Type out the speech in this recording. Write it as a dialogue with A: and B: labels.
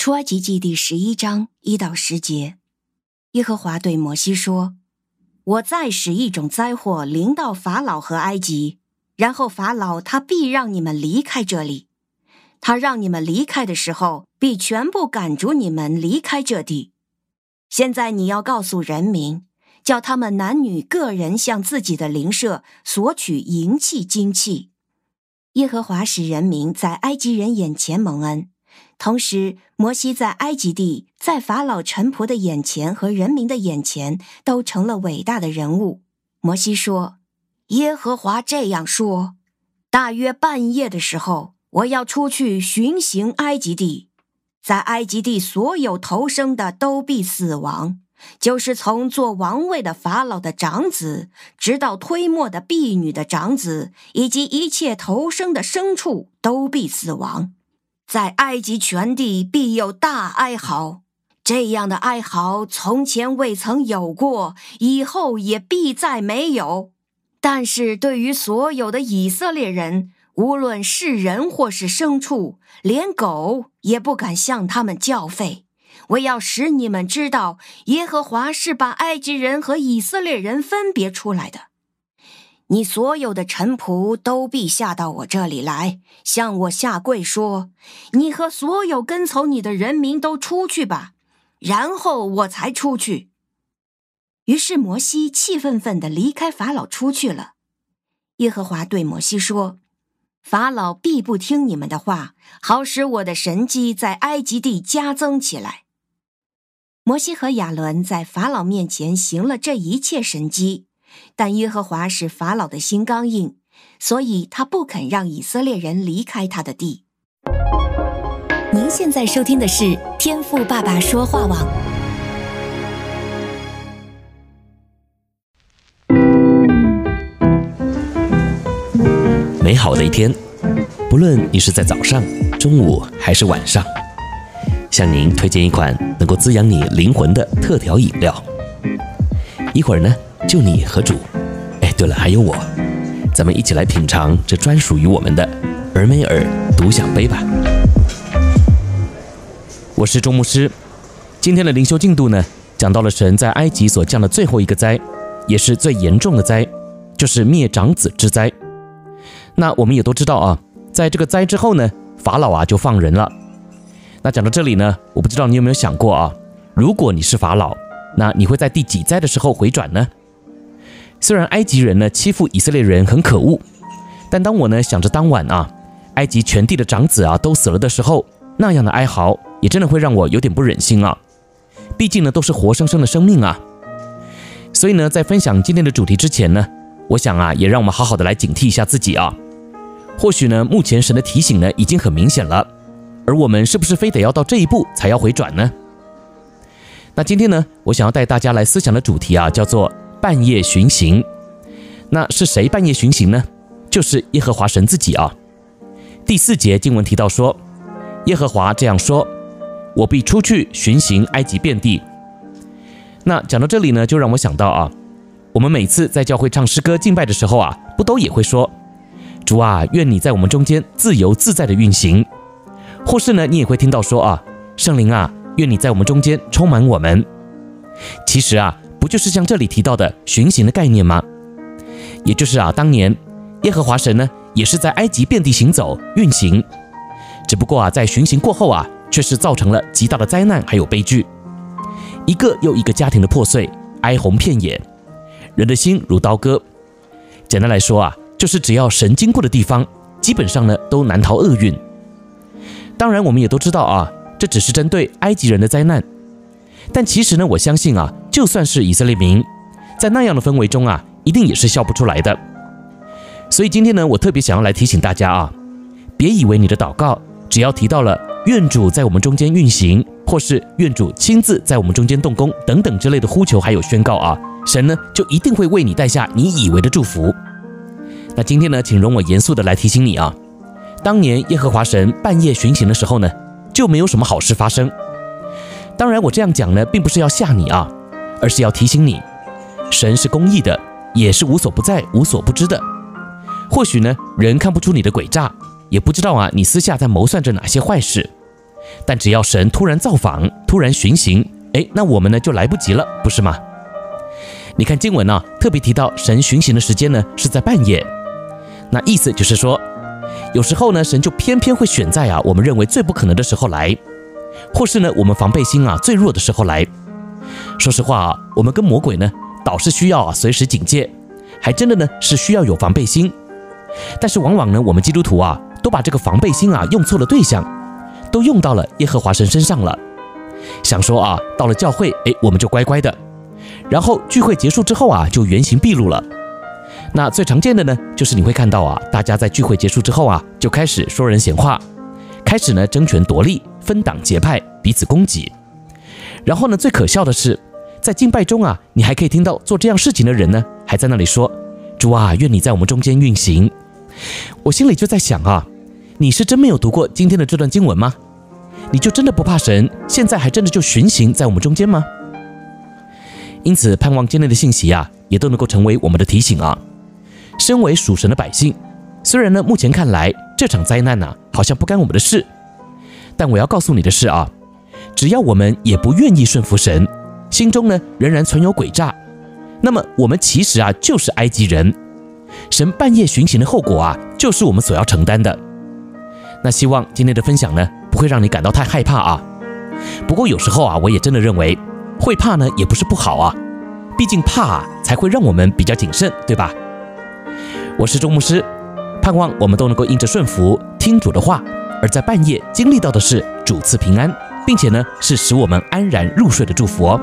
A: 出埃及记第十一章一到十节，耶和华对摩西说：“我再使一种灾祸临到法老和埃及，然后法老他必让你们离开这里。他让你们离开的时候，必全部赶逐你们离开这地。现在你要告诉人民，叫他们男女个人向自己的邻舍索取银器、金器。耶和华使人民在埃及人眼前蒙恩。”同时，摩西在埃及地，在法老臣仆的眼前和人民的眼前，都成了伟大的人物。摩西说：“耶和华这样说：大约半夜的时候，我要出去巡行埃及地，在埃及地所有投生的都必死亡，就是从坐王位的法老的长子，直到推磨的婢女的长子，以及一切投生的牲畜都必死亡。”在埃及全地必有大哀嚎，这样的哀嚎从前未曾有过，以后也必再没有。但是对于所有的以色列人，无论是人或是牲畜，连狗也不敢向他们叫吠。我要使你们知道，耶和华是把埃及人和以色列人分别出来的。你所有的臣仆都必下到我这里来，向我下跪说：“你和所有跟从你的人民都出去吧。”然后我才出去。于是摩西气愤愤地离开法老出去了。耶和华对摩西说：“法老必不听你们的话，好使我的神迹在埃及地加增起来。”摩西和亚伦在法老面前行了这一切神迹。但耶和华使法老的心刚硬，所以他不肯让以色列人离开他的地。您现在收听的是天赋爸爸说话网。
B: 美好的一天，不论你是在早上、中午还是晚上，向您推荐一款能够滋养你灵魂的特调饮料。一会儿呢，就你和主，哎，对了，还有我，咱们一起来品尝这专属于我们的尔梅尔独享杯吧。我是周牧师，今天的灵修进度呢，讲到了神在埃及所降的最后一个灾，也是最严重的灾，就是灭长子之灾。那我们也都知道啊，在这个灾之后呢，法老啊就放人了。那讲到这里呢，我不知道你有没有想过啊，如果你是法老，那你会在第几灾的时候回转呢？虽然埃及人呢欺负以色列人很可恶，但当我呢想着当晚啊，埃及全地的长子啊都死了的时候，那样的哀嚎也真的会让我有点不忍心啊。毕竟呢都是活生生的生命啊。所以呢，在分享今天的主题之前呢，我想啊，也让我们好好的来警惕一下自己啊。或许呢，目前神的提醒呢已经很明显了，而我们是不是非得要到这一步才要回转呢？那今天呢，我想要带大家来思想的主题啊，叫做。半夜巡行，那是谁半夜巡行呢？就是耶和华神自己啊。第四节经文提到说，耶和华这样说：“我必出去巡行埃及遍地。”那讲到这里呢，就让我想到啊，我们每次在教会唱诗歌敬拜的时候啊，不都也会说：“主啊，愿你在我们中间自由自在的运行。”或是呢，你也会听到说啊，圣灵啊，愿你在我们中间充满我们。其实啊。不就是像这里提到的巡行的概念吗？也就是啊，当年耶和华神呢，也是在埃及遍地行走运行，只不过啊，在巡行过后啊，却是造成了极大的灾难还有悲剧，一个又一个家庭的破碎，哀鸿遍野，人的心如刀割。简单来说啊，就是只要神经过的地方，基本上呢都难逃厄运。当然，我们也都知道啊，这只是针对埃及人的灾难。但其实呢，我相信啊，就算是以色列民，在那样的氛围中啊，一定也是笑不出来的。所以今天呢，我特别想要来提醒大家啊，别以为你的祷告只要提到了愿主在我们中间运行，或是愿主亲自在我们中间动工等等之类的呼求还有宣告啊，神呢就一定会为你带下你以为的祝福。那今天呢，请容我严肃的来提醒你啊，当年耶和华神半夜巡行的时候呢，就没有什么好事发生。当然，我这样讲呢，并不是要吓你啊，而是要提醒你，神是公义的，也是无所不在、无所不知的。或许呢，人看不出你的诡诈，也不知道啊，你私下在谋算着哪些坏事。但只要神突然造访、突然巡行，哎，那我们呢就来不及了，不是吗？你看经文呢、啊，特别提到神巡行的时间呢是在半夜，那意思就是说，有时候呢神就偏偏会选在啊我们认为最不可能的时候来，或是呢我们防备心啊最弱的时候来。说实话啊，我们跟魔鬼呢倒是需要啊随时警戒，还真的呢是需要有防备心。但是往往呢我们基督徒啊都把这个防备心啊用错了对象，都用到了耶和华神身上了，想说啊到了教会哎我们就乖乖的，然后聚会结束之后啊就原形毕露了。那最常见的呢就是你会看到啊大家在聚会结束之后啊就开始说人闲话，开始呢争权夺利，分党结派，彼此攻击。然后呢，最可笑的是，在敬拜中啊，你还可以听到做这样事情的人呢，还在那里说：“主啊，愿你在我们中间运行。”我心里就在想啊，你是真没有读过今天的这段经文吗？你就真的不怕神现在还真的就巡行在我们中间吗？因此，盼望今天的信息啊，也都能够成为我们的提醒啊。身为属神的百姓，虽然呢，目前看来这场灾难呢，好像不干我们的事，但我要告诉你的是啊。只要我们也不愿意顺服神，心中呢仍然存有诡诈，那么我们其实啊就是埃及人，神半夜巡行的后果啊就是我们所要承担的。那希望今天的分享呢不会让你感到太害怕啊。不过有时候啊我也真的认为会怕呢也不是不好啊，毕竟怕啊才会让我们比较谨慎，对吧？我是周牧师，盼望我们都能够因着顺服听主的话，而在半夜经历到的是主赐平安。并且呢，是使我们安然入睡的祝福哦。